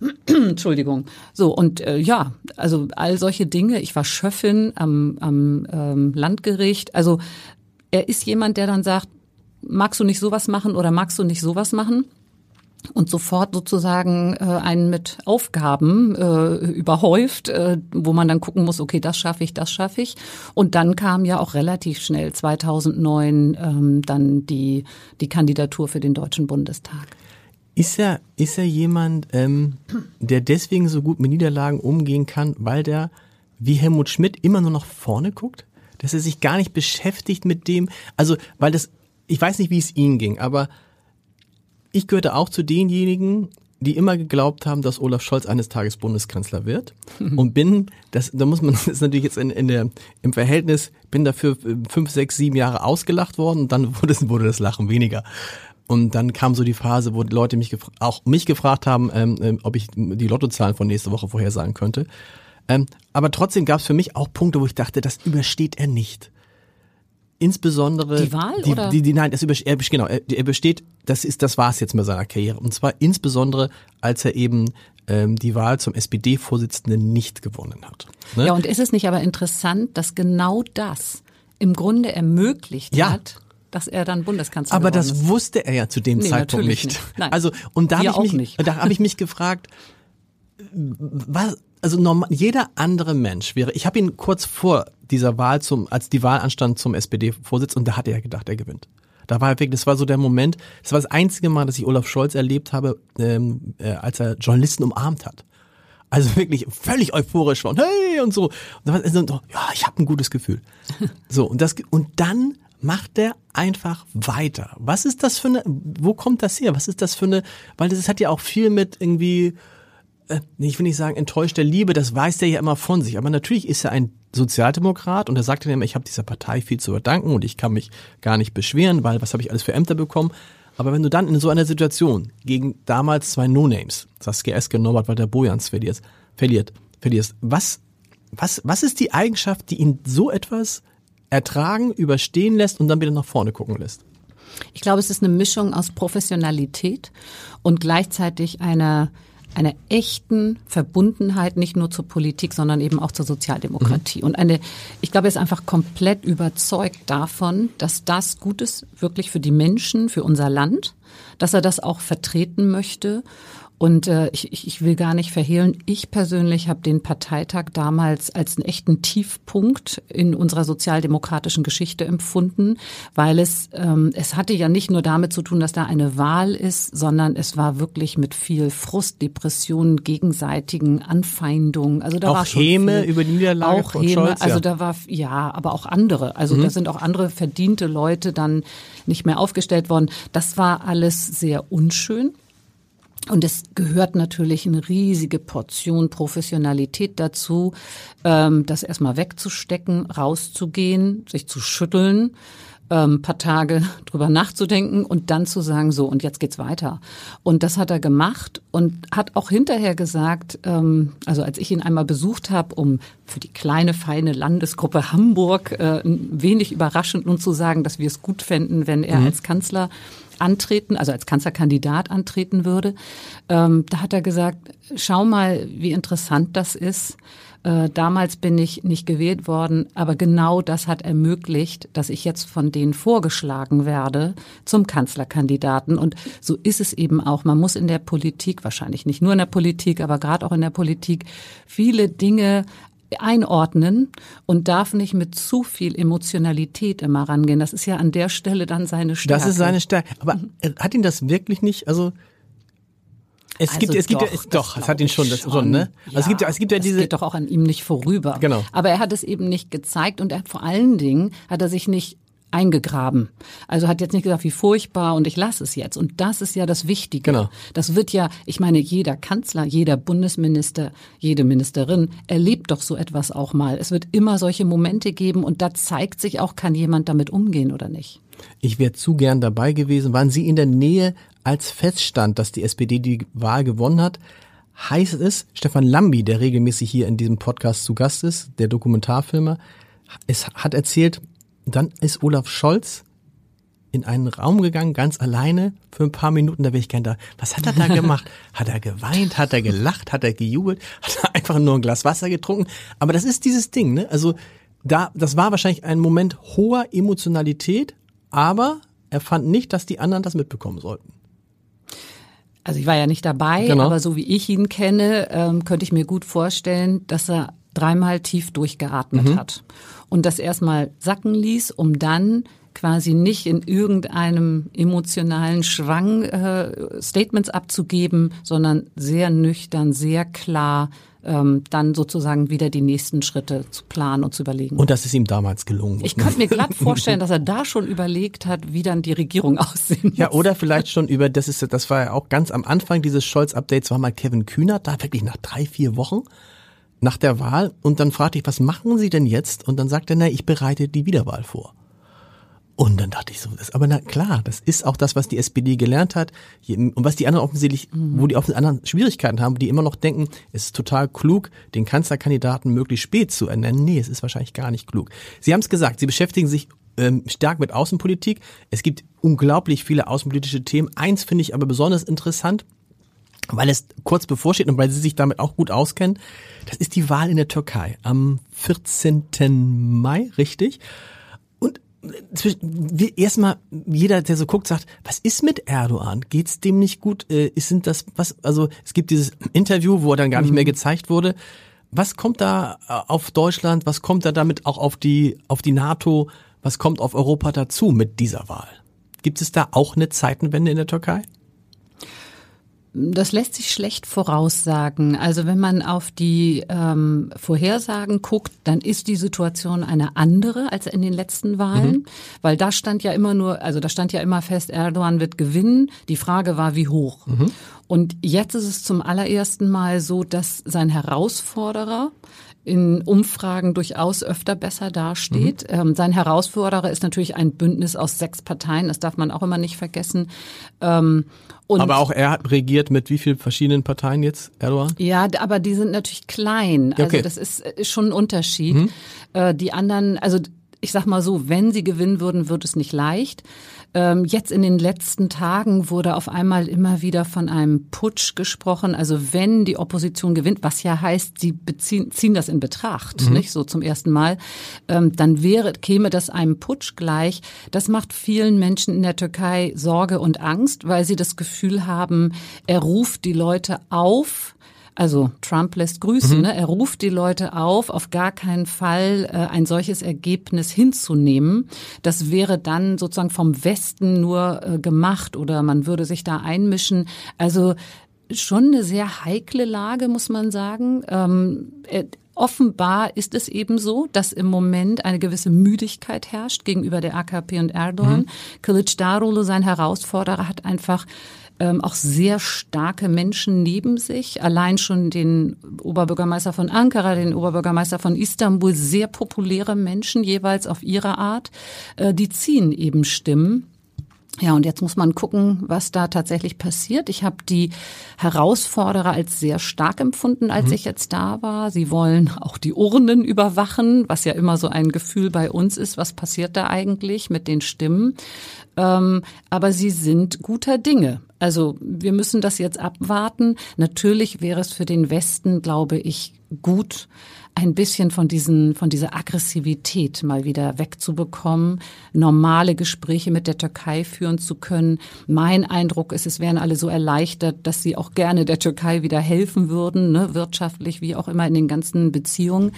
Entschuldigung. So, und äh, ja, also all solche Dinge. Ich war Schöffin am, am ähm, Landgericht. Also er ist jemand, der dann sagt, magst du nicht sowas machen oder magst du nicht sowas machen? und sofort sozusagen äh, einen mit Aufgaben äh, überhäuft, äh, wo man dann gucken muss, okay, das schaffe ich, das schaffe ich. Und dann kam ja auch relativ schnell 2009 ähm, dann die die Kandidatur für den Deutschen Bundestag. Ist er, ist er jemand, ähm, der deswegen so gut mit Niederlagen umgehen kann, weil der, wie Helmut Schmidt, immer nur nach vorne guckt? Dass er sich gar nicht beschäftigt mit dem, also, weil das, ich weiß nicht, wie es ihm ging, aber ich gehörte auch zu denjenigen, die immer geglaubt haben, dass Olaf Scholz eines Tages Bundeskanzler wird. Und bin, das, da muss man, das ist natürlich jetzt in, in der, im Verhältnis, bin dafür fünf, sechs, sieben Jahre ausgelacht worden und dann wurde, wurde das Lachen weniger. Und dann kam so die Phase, wo Leute mich auch mich gefragt haben, ähm, ähm, ob ich die Lottozahlen von nächste Woche vorhersagen könnte. Ähm, aber trotzdem gab es für mich auch Punkte, wo ich dachte, das übersteht er nicht. Insbesondere die Wahl die, oder die, die nein, das übersteht, er, genau, er, er besteht, das ist, das war es jetzt mit seiner Karriere. Und zwar insbesondere, als er eben ähm, die Wahl zum SPD-Vorsitzenden nicht gewonnen hat. Ne? Ja, und ist es nicht aber interessant, dass genau das im Grunde ermöglicht ja. hat, dass er dann Bundeskanzler Aber das ist. wusste er ja zu dem nee, Zeitpunkt nicht. nicht. Nein. Also und da habe ich mich, nicht. da habe ich mich gefragt, was, also normal, jeder andere Mensch wäre. Ich habe ihn kurz vor dieser Wahl zum, als die Wahl anstand zum SPD-Vorsitz und da hat er gedacht, er gewinnt. Da war er wirklich, das war so der Moment, das war das einzige Mal, dass ich Olaf Scholz erlebt habe, ähm, äh, als er Journalisten umarmt hat. Also wirklich völlig euphorisch war und hey und so. Und dann ja, ich habe ein gutes Gefühl. So und das und dann macht der einfach weiter. Was ist das für eine, wo kommt das her? Was ist das für eine, weil das hat ja auch viel mit irgendwie, äh, ich will nicht sagen enttäuschter Liebe, das weiß der ja immer von sich. Aber natürlich ist er ein Sozialdemokrat und er sagt dann immer, ich habe dieser Partei viel zu verdanken und ich kann mich gar nicht beschweren, weil was habe ich alles für Ämter bekommen. Aber wenn du dann in so einer Situation gegen damals zwei No-Names, Saskia Eske und Norbert Walter Bojans verlierst, verliert, verlierst, was, was, was ist die Eigenschaft, die ihn so etwas ertragen, überstehen lässt und dann wieder nach vorne gucken lässt? Ich glaube, es ist eine Mischung aus Professionalität und gleichzeitig einer einer echten Verbundenheit nicht nur zur Politik, sondern eben auch zur Sozialdemokratie. Mhm. Und eine, ich glaube, er ist einfach komplett überzeugt davon, dass das gut ist, wirklich für die Menschen, für unser Land, dass er das auch vertreten möchte und äh, ich, ich will gar nicht verhehlen, ich persönlich habe den Parteitag damals als einen echten Tiefpunkt in unserer sozialdemokratischen Geschichte empfunden, weil es, ähm, es hatte ja nicht nur damit zu tun, dass da eine Wahl ist, sondern es war wirklich mit viel Frust, Depressionen, gegenseitigen Anfeindungen. Also da auch war schon Häme viel, über die Niederlage auch von Häme, Scholz, also ja. da war ja, aber auch andere. Also Mhm. da sind auch andere verdiente Leute dann nicht mehr aufgestellt worden. Das war alles sehr unschön. Und es gehört natürlich eine riesige Portion Professionalität dazu, ähm, das erstmal wegzustecken, rauszugehen, sich zu schütteln, ähm, paar Tage drüber nachzudenken und dann zu sagen, so und jetzt geht's weiter. Und das hat er gemacht und hat auch hinterher gesagt, ähm, also als ich ihn einmal besucht habe, um für die kleine feine Landesgruppe Hamburg äh, ein wenig überraschend nun zu sagen, dass wir es gut fänden, wenn er Mhm. als Kanzler antreten, also als Kanzlerkandidat antreten würde. Ähm, da hat er gesagt, schau mal, wie interessant das ist. Äh, damals bin ich nicht gewählt worden, aber genau das hat ermöglicht, dass ich jetzt von denen vorgeschlagen werde zum Kanzlerkandidaten. Und so ist es eben auch. Man muss in der Politik, wahrscheinlich nicht nur in der Politik, aber gerade auch in der Politik, viele Dinge einordnen und darf nicht mit zu viel Emotionalität immer rangehen. Das ist ja an der Stelle dann seine Stärke. Das ist seine Stärke. Aber hat ihn das wirklich nicht, also es Also gibt, es gibt doch, ja, es, doch, es hat ihn schon, das schon. schon, ne? Also es gibt ja, es gibt ja diese, geht doch auch an ihm nicht vorüber. Genau. Aber er hat es eben nicht gezeigt und er vor allen Dingen hat er sich nicht eingegraben. Also hat jetzt nicht gesagt, wie furchtbar und ich lasse es jetzt. Und das ist ja das Wichtige. Genau. Das wird ja, ich meine, jeder Kanzler, jeder Bundesminister, jede Ministerin erlebt doch so etwas auch mal. Es wird immer solche Momente geben und da zeigt sich auch, kann jemand damit umgehen oder nicht. ich wäre zu gern dabei gewesen. Waren Sie in der Nähe, als feststand, dass die SPD die Wahl gewonnen hat? Heißt es, Stefan Lambi, der regelmäßig hier in diesem Podcast zu Gast ist, der Dokumentarfilmer, es hat erzählt, dann ist Olaf Scholz in einen Raum gegangen, ganz alleine, für ein paar Minuten, da wäre ich gern da. Was hat er da gemacht? Hat er geweint? Hat er gelacht? Hat er gejubelt? Hat er einfach nur ein Glas Wasser getrunken? Aber das ist dieses Ding, ne? Also, da, das war wahrscheinlich ein Moment hoher Emotionalität, aber er fand nicht, dass die anderen das mitbekommen sollten. Also ich war ja nicht dabei, Genau. aber so wie ich ihn kenne, ähm, könnte ich mir gut vorstellen, dass er dreimal tief durchgeatmet Mhm. hat und das erstmal sacken ließ, um dann quasi nicht in irgendeinem emotionalen Schwang äh, Statements abzugeben, sondern sehr nüchtern, sehr klar ähm, dann sozusagen wieder die nächsten Schritte zu planen und zu überlegen. Und das ist ihm damals gelungen. Ich könnte mir glatt vorstellen, dass er da schon überlegt hat, wie dann die Regierung aussehen muss. Ja, oder vielleicht schon über, das ist, das war ja auch ganz am Anfang dieses Scholz-Updates, war mal Kevin Kühnert da wirklich nach drei, vier Wochen nach der Wahl und dann fragte ich, was machen Sie denn jetzt? Und dann sagte er, na, ich bereite die Wiederwahl vor. Und dann dachte ich so, das, aber na klar, das ist auch das, was die SPD gelernt hat und was die anderen offensichtlich, mhm. wo die auf anderen Schwierigkeiten haben, die immer noch denken, es ist total klug, den Kanzlerkandidaten möglichst spät zu ernennen. Nee, es ist wahrscheinlich gar nicht klug. Sie haben es gesagt, Sie beschäftigen sich ähm, stark mit Außenpolitik. Es gibt unglaublich viele außenpolitische Themen. Eins finde ich aber besonders interessant, weil es kurz bevorsteht und weil Sie sich damit auch gut auskennen. Das ist die Wahl in der Türkei am 14. Mai, richtig? erstmal jeder, der so guckt, sagt, was ist mit Erdogan? Geht's dem nicht gut? Äh, sind das was? Also es gibt dieses Interview, wo er dann gar nicht mehr mhm. gezeigt wurde. Was kommt da äh, auf Deutschland? Was kommt da damit auch auf die auf die NATO? Was kommt auf Europa dazu mit dieser Wahl? Gibt es da auch eine Zeitenwende in der Türkei? Das lässt sich schlecht voraussagen. Also wenn man auf die ähm, Vorhersagen guckt, dann ist die Situation eine andere als in den letzten Wahlen, mhm. weil da stand ja immer nur, also da stand ja immer fest, Erdogan wird gewinnen. Die Frage war, wie hoch. Mhm. Und jetzt ist es zum allerersten Mal so, dass sein Herausforderer in Umfragen durchaus öfter besser dasteht. Mhm. Ähm, sein Herausforderer ist natürlich ein Bündnis aus sechs Parteien, das darf man auch immer nicht vergessen. Ähm, aber auch er regiert mit wie vielen verschiedenen Parteien jetzt, Erdogan? Ja, aber die sind natürlich klein. Also okay. das ist, ist schon ein Unterschied. Mhm. Äh, die anderen, also ich sag mal so, wenn sie gewinnen würden, wird es nicht leicht. Ähm, jetzt in den letzten Tagen wurde auf einmal immer wieder von einem Putsch gesprochen. Also wenn die Opposition gewinnt, was ja heißt, sie beziehen, ziehen das in Betracht, mhm. nicht so zum ersten Mal, ähm, dann wäre, käme das einem Putsch gleich. Das macht vielen Menschen in der Türkei Sorge und Angst, weil sie das Gefühl haben, er ruft die Leute auf, also Trump lässt grüßen. Mhm. Ne? Er ruft die Leute auf, auf gar keinen Fall äh, ein solches Ergebnis hinzunehmen. Das wäre dann sozusagen vom Westen nur äh, gemacht oder man würde sich da einmischen. Also schon eine sehr heikle Lage, muss man sagen. Ähm, äh, Offenbar ist es eben so, dass im Moment eine gewisse Müdigkeit herrscht gegenüber der AKP und Erdogan. Mhm. Kılıç Darulu, sein Herausforderer, hat einfach ähm, auch sehr starke Menschen neben sich. Allein schon den Oberbürgermeister von Ankara, den Oberbürgermeister von Istanbul, sehr populäre Menschen jeweils auf ihre Art. Äh, die ziehen eben Stimmen. Ja, und jetzt muss man gucken, was da tatsächlich passiert. Ich habe die Herausforderer als sehr stark empfunden, als mhm. ich jetzt da war. Sie wollen auch die Urnen überwachen, was ja immer so ein Gefühl bei uns ist. Was passiert da eigentlich mit den Stimmen? Ähm, aber sie sind guter Dinge. Also wir müssen das jetzt abwarten. Natürlich wäre es für den Westen, glaube ich, gut, ein bisschen von diesen, von dieser Aggressivität mal wieder wegzubekommen, normale Gespräche mit der Türkei führen zu können. Mein Eindruck ist, es wären alle so erleichtert, dass sie auch gerne der Türkei wieder helfen würden, ne, wirtschaftlich wie auch immer in den ganzen Beziehungen.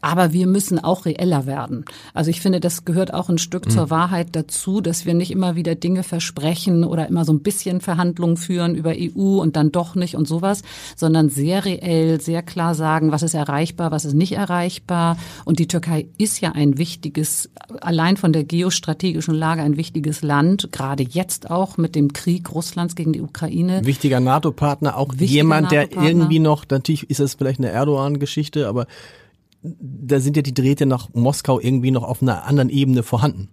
Aber wir müssen auch reeller werden. Also ich finde, das gehört auch ein Stück mhm. zur Wahrheit dazu, dass wir nicht immer wieder Dinge versprechen oder immer so ein bisschen Verhandlungen führen über EU und dann doch nicht und sowas, sondern sehr reell, sehr klar sagen, was ist erreichbar, was ist nicht erreichbar. Und die Türkei ist ja ein wichtiges, allein von der geostrategischen Lage ein wichtiges Land, gerade jetzt auch mit dem Krieg Russlands gegen die Ukraine. Wichtiger NATO-Partner, auch Wichtiger jemand, der irgendwie noch, natürlich ist es vielleicht eine Erdogan-Geschichte, aber da sind ja die Drähte nach Moskau irgendwie noch auf einer anderen Ebene vorhanden.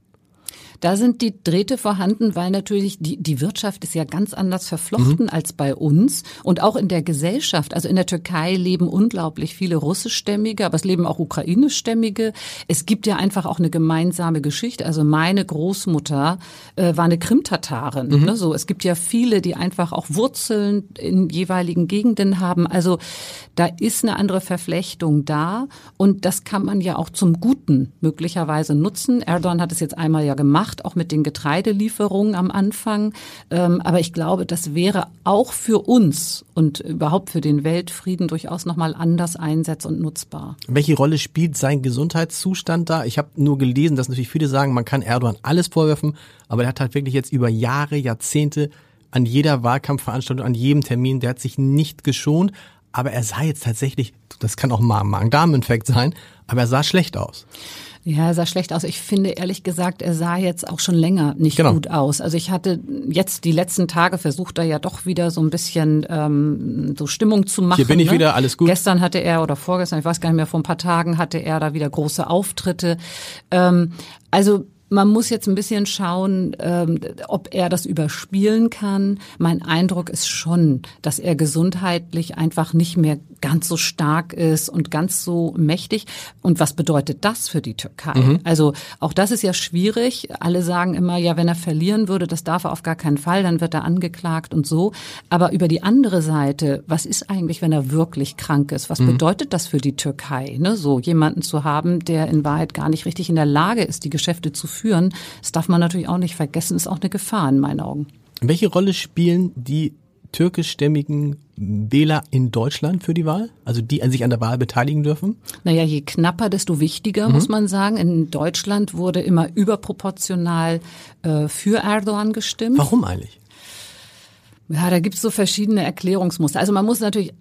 Da sind die Drähte vorhanden, weil natürlich die, die Wirtschaft ist ja ganz anders verflochten mhm. als bei uns. Und auch in der Gesellschaft, also in der Türkei leben unglaublich viele russischstämmige, aber es leben auch ukrainischstämmige. Es gibt ja einfach auch eine gemeinsame Geschichte. Also meine Großmutter äh, war eine Krimtatarin. Mhm. Ne? So, es gibt ja viele, die einfach auch Wurzeln in jeweiligen Gegenden haben. Also da ist eine andere Verflechtung da. Und das kann man ja auch zum Guten möglicherweise nutzen. Erdogan hat es jetzt einmal ja gemacht gemacht, auch mit den Getreidelieferungen am Anfang. Ähm, aber ich glaube, das wäre auch für uns und überhaupt für den Weltfrieden durchaus nochmal anders einsetz- und nutzbar. Welche Rolle spielt sein Gesundheitszustand da? Ich habe nur gelesen, dass natürlich viele sagen, man kann Erdogan alles vorwerfen, aber er hat halt wirklich jetzt über Jahre, Jahrzehnte an jeder Wahlkampfveranstaltung, an jedem Termin, der hat sich nicht geschont, aber er sah jetzt tatsächlich, das kann auch mal ein Magen-Darm-Infekt sein, aber er sah schlecht aus. Ja, er sah schlecht aus. Ich finde ehrlich gesagt, er sah jetzt auch schon länger nicht genau. gut aus. Also ich hatte jetzt die letzten Tage versucht, da ja doch wieder so ein bisschen ähm, so Stimmung zu machen. Hier bin ich ne? wieder, alles gut. Gestern hatte er oder vorgestern, ich weiß gar nicht mehr, vor ein paar Tagen hatte er da wieder große Auftritte. Ähm, also man muss jetzt ein bisschen schauen, ähm, ob er das überspielen kann. Mein Eindruck ist schon, dass er gesundheitlich einfach nicht mehr ganz so stark ist und ganz so mächtig. Und was bedeutet das für die Türkei? Mhm. Also auch das ist ja schwierig. Alle sagen immer, ja, wenn er verlieren würde, das darf er auf gar keinen Fall, dann wird er angeklagt und so. Aber über die andere Seite, was ist eigentlich, wenn er wirklich krank ist? Was mhm. bedeutet das für die Türkei? Ne? So jemanden zu haben, der in Wahrheit gar nicht richtig in der Lage ist, die Geschäfte zu führen. Das darf man natürlich auch nicht vergessen, ist auch eine Gefahr in meinen Augen. Welche Rolle spielen die türkischstämmigen Wähler in Deutschland für die Wahl? Also die an sich an der Wahl beteiligen dürfen? Naja, je knapper, desto wichtiger, mhm. muss man sagen. In Deutschland wurde immer überproportional äh, für Erdogan gestimmt. Warum eigentlich? Ja, da gibt es so verschiedene Erklärungsmuster. Also man muss natürlich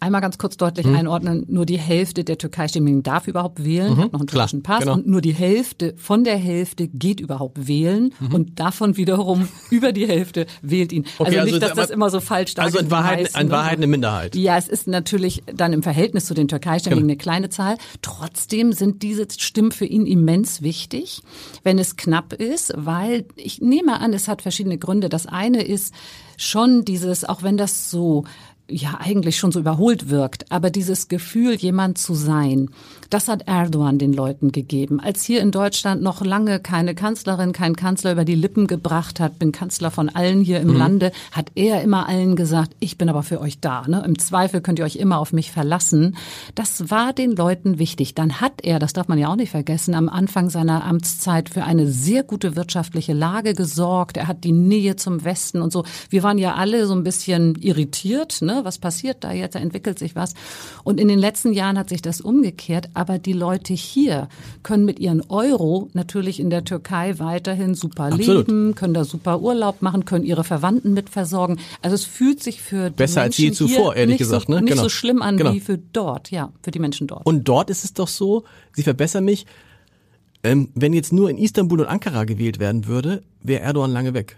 Einmal ganz kurz deutlich mhm. einordnen, nur die Hälfte der Türkei-Stimmigen darf überhaupt wählen, mhm, hat noch einen türkischen Pass genau. und nur die Hälfte von der Hälfte geht überhaupt wählen mhm. und davon wiederum über die Hälfte wählt ihn. Okay, also, also nicht, dass das immer so falsch dargestellt Also in Wahrheit, in Wahrheit eine Minderheit. Ja, es ist natürlich dann im Verhältnis zu den Türkei-Stimmigen genau. eine kleine Zahl. Trotzdem sind diese Stimmen für ihn immens wichtig, wenn es knapp ist, weil ich nehme an, es hat verschiedene Gründe. Das eine ist schon dieses, auch wenn das so ja eigentlich schon so überholt wirkt. Aber dieses Gefühl, jemand zu sein, das hat Erdogan den Leuten gegeben. Als hier in Deutschland noch lange keine Kanzlerin, kein Kanzler über die Lippen gebracht hat, bin Kanzler von allen hier im mhm. Lande, hat er immer allen gesagt, ich bin aber für euch da. Ne? Im Zweifel könnt ihr euch immer auf mich verlassen. Das war den Leuten wichtig. Dann hat er, das darf man ja auch nicht vergessen, am Anfang seiner Amtszeit für eine sehr gute wirtschaftliche Lage gesorgt. Er hat die Nähe zum Westen und so. Wir waren ja alle so ein bisschen irritiert, ne? Was passiert da jetzt, da entwickelt sich was. Und in den letzten Jahren hat sich das umgekehrt, aber die Leute hier können mit ihren Euro natürlich in der Türkei weiterhin super Absolut. leben, können da super Urlaub machen, können ihre Verwandten mit versorgen. Also es fühlt sich für die Besser Menschen als je zuvor, ehrlich gesagt. So, ne? Nicht genau. so schlimm an genau. wie für dort, ja, für die Menschen dort. Und dort ist es doch so, Sie verbessern mich, ähm, wenn jetzt nur in Istanbul und Ankara gewählt werden würde, wäre Erdogan lange weg.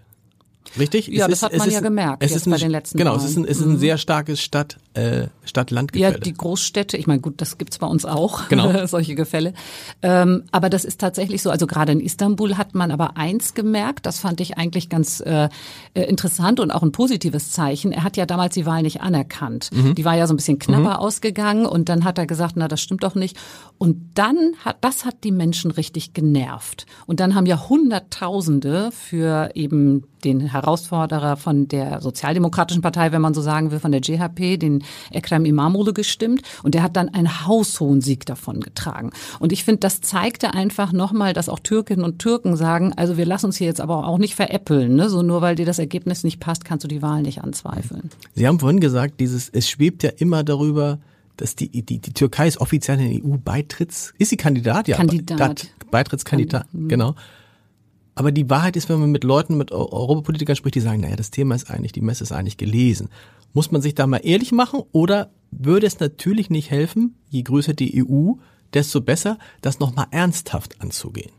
Richtig? Ja, es das ist, hat man ja gemerkt es ist ein, bei den letzten Genau, es ist ein, es ist ein mhm. sehr starkes Stadt, äh, Stadt-Land-Gefälle. Ja, die Großstädte, ich meine, gut, das gibt's bei uns auch, genau. solche Gefälle. Ähm, aber das ist tatsächlich so, also gerade in Istanbul hat man aber eins gemerkt, das fand ich eigentlich ganz äh, äh, interessant und auch ein positives Zeichen. Er hat ja damals die Wahl nicht anerkannt. Mhm. Die war ja so ein bisschen knapper mhm. ausgegangen und dann hat er gesagt, na, das stimmt doch nicht. Und dann hat, das hat die Menschen richtig genervt. Und dann haben ja Hunderttausende für eben den Herausforderer von der Sozialdemokratischen Partei, wenn man so sagen will, von der GHP, den Ekrem Imamoglu gestimmt. Und der hat dann einen haushohen Sieg davon getragen. Und ich finde, das zeigte einfach nochmal, dass auch Türkinnen und Türken sagen, also wir lassen uns hier jetzt aber auch nicht veräppeln. Ne? So nur weil dir das Ergebnis nicht passt, kannst du die Wahl nicht anzweifeln. Sie haben vorhin gesagt, dieses, es schwebt ja immer darüber, dass die, die, die Türkei ist offiziell in EU-Beitritts, ist sie Kandidat? Ja, Kandidat. Beitrittskandidat, genau. Aber die Wahrheit ist, wenn man mit Leuten, mit Europapolitikern spricht, die sagen, naja, das Thema ist eigentlich, die Messe ist eigentlich gelesen. Muss man sich da mal ehrlich machen oder würde es natürlich nicht helfen, je größer die EU, desto besser, das nochmal ernsthaft anzugehen?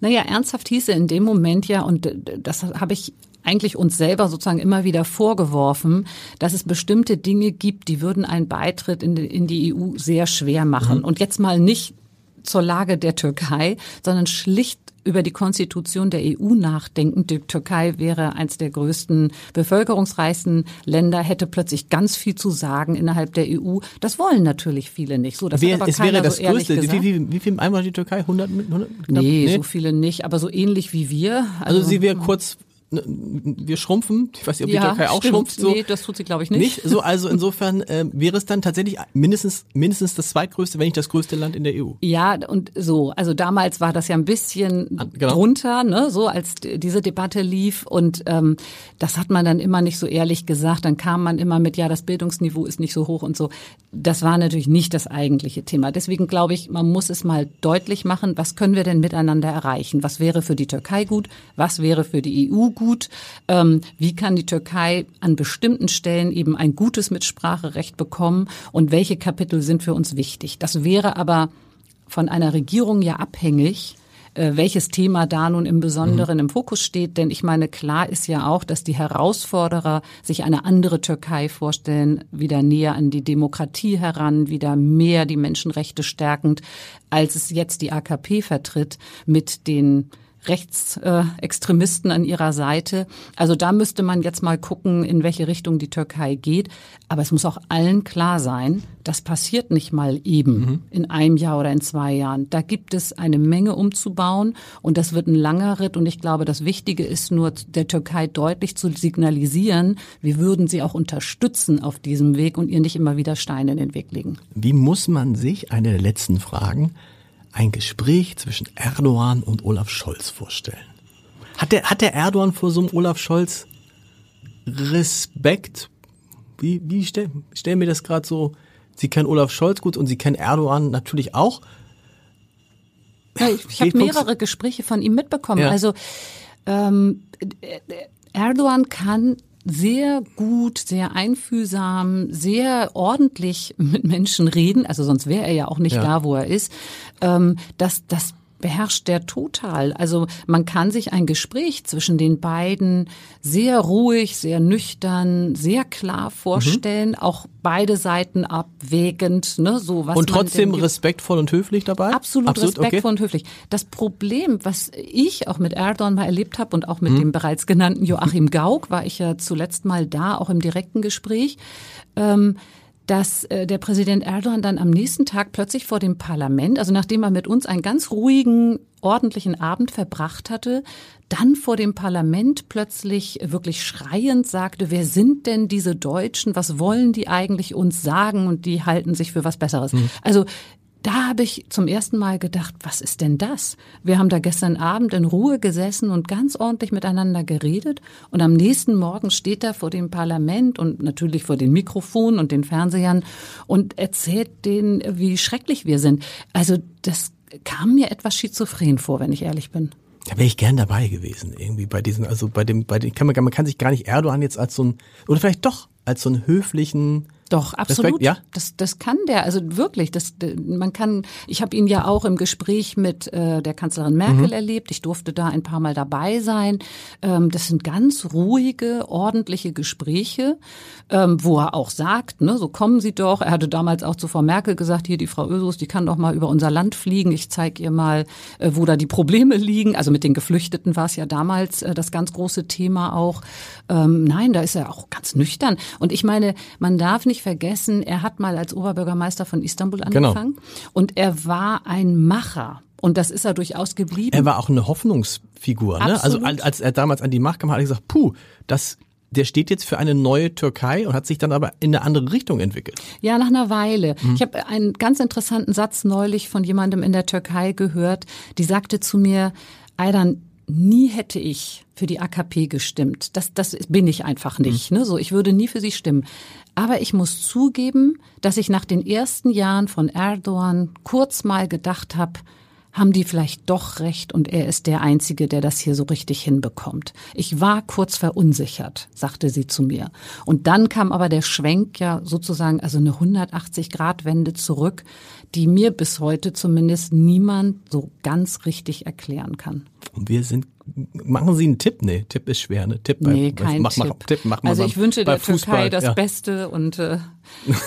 Naja, ernsthaft hieße in dem Moment ja, und das habe ich eigentlich uns selber sozusagen immer wieder vorgeworfen, dass es bestimmte Dinge gibt, die würden einen Beitritt in die, EU sehr schwer machen. Mhm. Und jetzt mal nicht zur Lage der Türkei, sondern schlicht über die Konstitution der EU nachdenken. Die Türkei wäre eines der größten, bevölkerungsreichsten Länder, hätte plötzlich ganz viel zu sagen innerhalb der EU. Das wollen natürlich viele nicht. So, das Wer, es wäre das so größte. Wie, wie, wie viel einmal die Türkei? 100? 100 nee, nee, so viele nicht, aber so ähnlich wie wir. Also, also sie wäre kurz ne, wir schrumpfen. Ich weiß nicht, ob die ja, Türkei auch stimmt. schrumpft. So. Nee, das tut sie, glaube ich, nicht. Nicht? So, also insofern äh, wäre es dann tatsächlich mindestens, mindestens das zweitgrößte, wenn nicht das größte Land in der EU. Ja, und so. Also damals war das ja ein bisschen genau. drunter, ne, so als diese Debatte lief. Und ähm, das hat man dann immer nicht so ehrlich gesagt. Dann kam man immer mit, ja, das Bildungsniveau ist nicht so hoch und so. Das war natürlich nicht das eigentliche Thema. Deswegen glaube ich, man muss es mal deutlich machen, was können wir denn miteinander erreichen? Was wäre für die Türkei gut? Was wäre für die EU gut? Ähm, wie kann die Türkei an bestimmten Stellen eben ein gutes Mitspracherecht bekommen? Und welche Kapitel sind für uns wichtig? Das wäre aber von einer Regierung ja abhängig, äh, welches Thema da nun im Besonderen mhm. im Fokus steht. Denn ich meine, klar ist ja auch, dass die Herausforderer sich eine andere Türkei vorstellen, wieder näher an die Demokratie heran, wieder mehr die Menschenrechte stärkend, als es jetzt die AKP vertritt mit den Rechtsextremisten an ihrer Seite. Also da müsste man jetzt mal gucken, in welche Richtung die Türkei geht. Aber es muss auch allen klar sein, das passiert nicht mal eben mhm. in einem Jahr oder in zwei Jahren. Da gibt es eine Menge umzubauen und das wird ein langer Ritt. Und ich glaube, das Wichtige ist nur der Türkei deutlich zu signalisieren, wir würden sie auch unterstützen auf diesem Weg und ihr nicht immer wieder Steine in den Weg legen. Wie muss man sich, eine der letzten Fragen, ein Gespräch zwischen Erdogan und Olaf Scholz vorstellen. Hat der, hat der Erdogan vor so einem Olaf Scholz Respekt? Wie, wie stell, stell mir das gerade so, Sie kennen Olaf Scholz gut und Sie kennen Erdogan natürlich auch. Ja, ich ich habe mehrere Gespräche von ihm mitbekommen. Ja. Also ähm, Erdogan kann sehr gut, sehr einfühlsam, sehr ordentlich mit Menschen reden. Also sonst wäre er ja auch nicht ja. da, wo er ist. Ähm, das, das beherrscht der total. Also man kann sich ein Gespräch zwischen den beiden sehr ruhig, sehr nüchtern, sehr klar vorstellen, mhm. auch beide Seiten abwägend, ne, so was Und trotzdem respektvoll und höflich dabei? Absolut, Absolut respektvoll okay. und höflich. Das Problem, was ich auch mit Erdogan mal erlebt habe und auch mit mhm. dem bereits genannten Joachim Gauck, war ich ja zuletzt mal da, auch im direkten Gespräch. Ähm, dass äh, der Präsident Erdogan dann am nächsten Tag plötzlich vor dem Parlament, also nachdem er mit uns einen ganz ruhigen, ordentlichen Abend verbracht hatte, dann vor dem Parlament plötzlich wirklich schreiend sagte, wer sind denn diese Deutschen, was wollen die eigentlich uns sagen und die halten sich für was Besseres. Mhm. Also da habe ich zum ersten Mal gedacht, was ist denn das? Wir haben da gestern Abend in Ruhe gesessen und ganz ordentlich miteinander geredet und am nächsten Morgen steht er vor dem Parlament und natürlich vor den Mikrofonen und den Fernsehern und erzählt denen, wie schrecklich wir sind. Also das kam mir etwas schizophren vor, wenn ich ehrlich bin. Da wäre ich gern dabei gewesen, irgendwie bei diesen, also bei dem, bei dem, kann man, man kann sich gar nicht Erdogan jetzt als so ein, oder vielleicht doch als so einen höflichen, doch, absolut. Respekt, ja? Das, das kann der, also wirklich. Das, man kann, ich habe ihn ja auch im Gespräch mit äh, der Kanzlerin Merkel mhm. erlebt. Ich durfte da ein paar Mal dabei sein. Ähm, das sind ganz ruhige, ordentliche Gespräche, ähm, wo er auch sagt, ne, so kommen Sie doch. Er hatte damals auch zu Frau Merkel gesagt, hier die Frau Ösus, die kann doch mal über unser Land fliegen. Ich zeige ihr mal, äh, wo da die Probleme liegen. Also mit den Geflüchteten war es ja damals äh, das ganz große Thema auch. Ähm, nein, da ist er auch ganz nüchtern. Und ich meine, man darf nicht vergessen, er hat mal als Oberbürgermeister von Istanbul genau. angefangen genau. und er war ein Macher. Und das ist er durchaus geblieben. Er war auch eine Hoffnungsfigur. Ne? Also als er damals an die Macht kam, hat er gesagt, puh, das der steht jetzt für eine neue Türkei und hat sich dann aber in eine andere Richtung entwickelt. Ja, nach einer Weile. Mhm. Ich habe einen ganz interessanten Satz neulich von jemandem in der Türkei gehört, die sagte zu mir, Aydan, nie hätte ich für die AKP gestimmt. Das, das bin ich einfach nicht. Mhm. Ne? So, ich würde nie für sie stimmen. Aber ich muss zugeben, dass ich nach den ersten Jahren von Erdogan kurz mal gedacht habe, haben die vielleicht doch recht und er ist der Einzige, der das hier so richtig hinbekommt. Ich war kurz verunsichert, sagte sie zu mir. Und dann kam aber der Schwenk ja sozusagen, also eine 180-Grad-Wende zurück, die mir bis heute zumindest niemand so ganz richtig erklären kann. Und wir sind Machen Sie einen Tipp? Nee, Tipp ist schwer. Ne? Tipp bei, nee, kein mach, Tipp. Mach, Tipp mach also ich wünsche der Fußball, Türkei das ja. Beste und äh,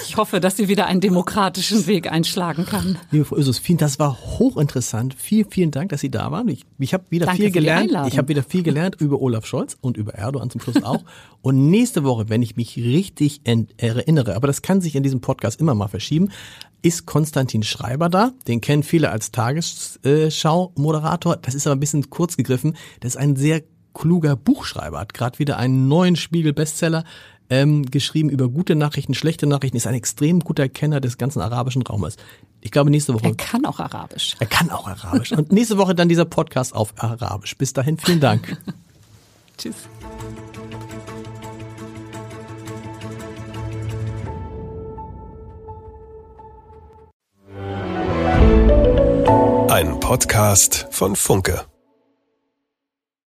ich hoffe, dass sie wieder einen demokratischen Weg einschlagen kann. Liebe Frau Ösus, vielen, das war hochinteressant. Vielen, vielen Dank, dass Sie da waren. Ich, ich habe wieder Danke viel gelernt. Ich habe wieder viel gelernt über Olaf Scholz und über Erdogan zum Schluss auch. Und nächste Woche, wenn ich mich richtig erinnere, aber das kann sich in diesem Podcast immer mal verschieben, ist Konstantin Schreiber da. Den kennen viele als Tagesschau-Moderator. Das ist aber ein bisschen kurz gegriffen. Das ist ein sehr kluger Buchschreiber, hat gerade wieder einen neuen Spiegel-Bestseller ähm, geschrieben über gute Nachrichten, schlechte Nachrichten, ist ein extrem guter Kenner des ganzen arabischen Raumes. Ich glaube, nächste Woche. Er kann auch Arabisch. Er kann auch Arabisch. Und nächste Woche dann dieser Podcast auf Arabisch. Bis dahin, vielen Dank. Tschüss. Ein Podcast von Funke.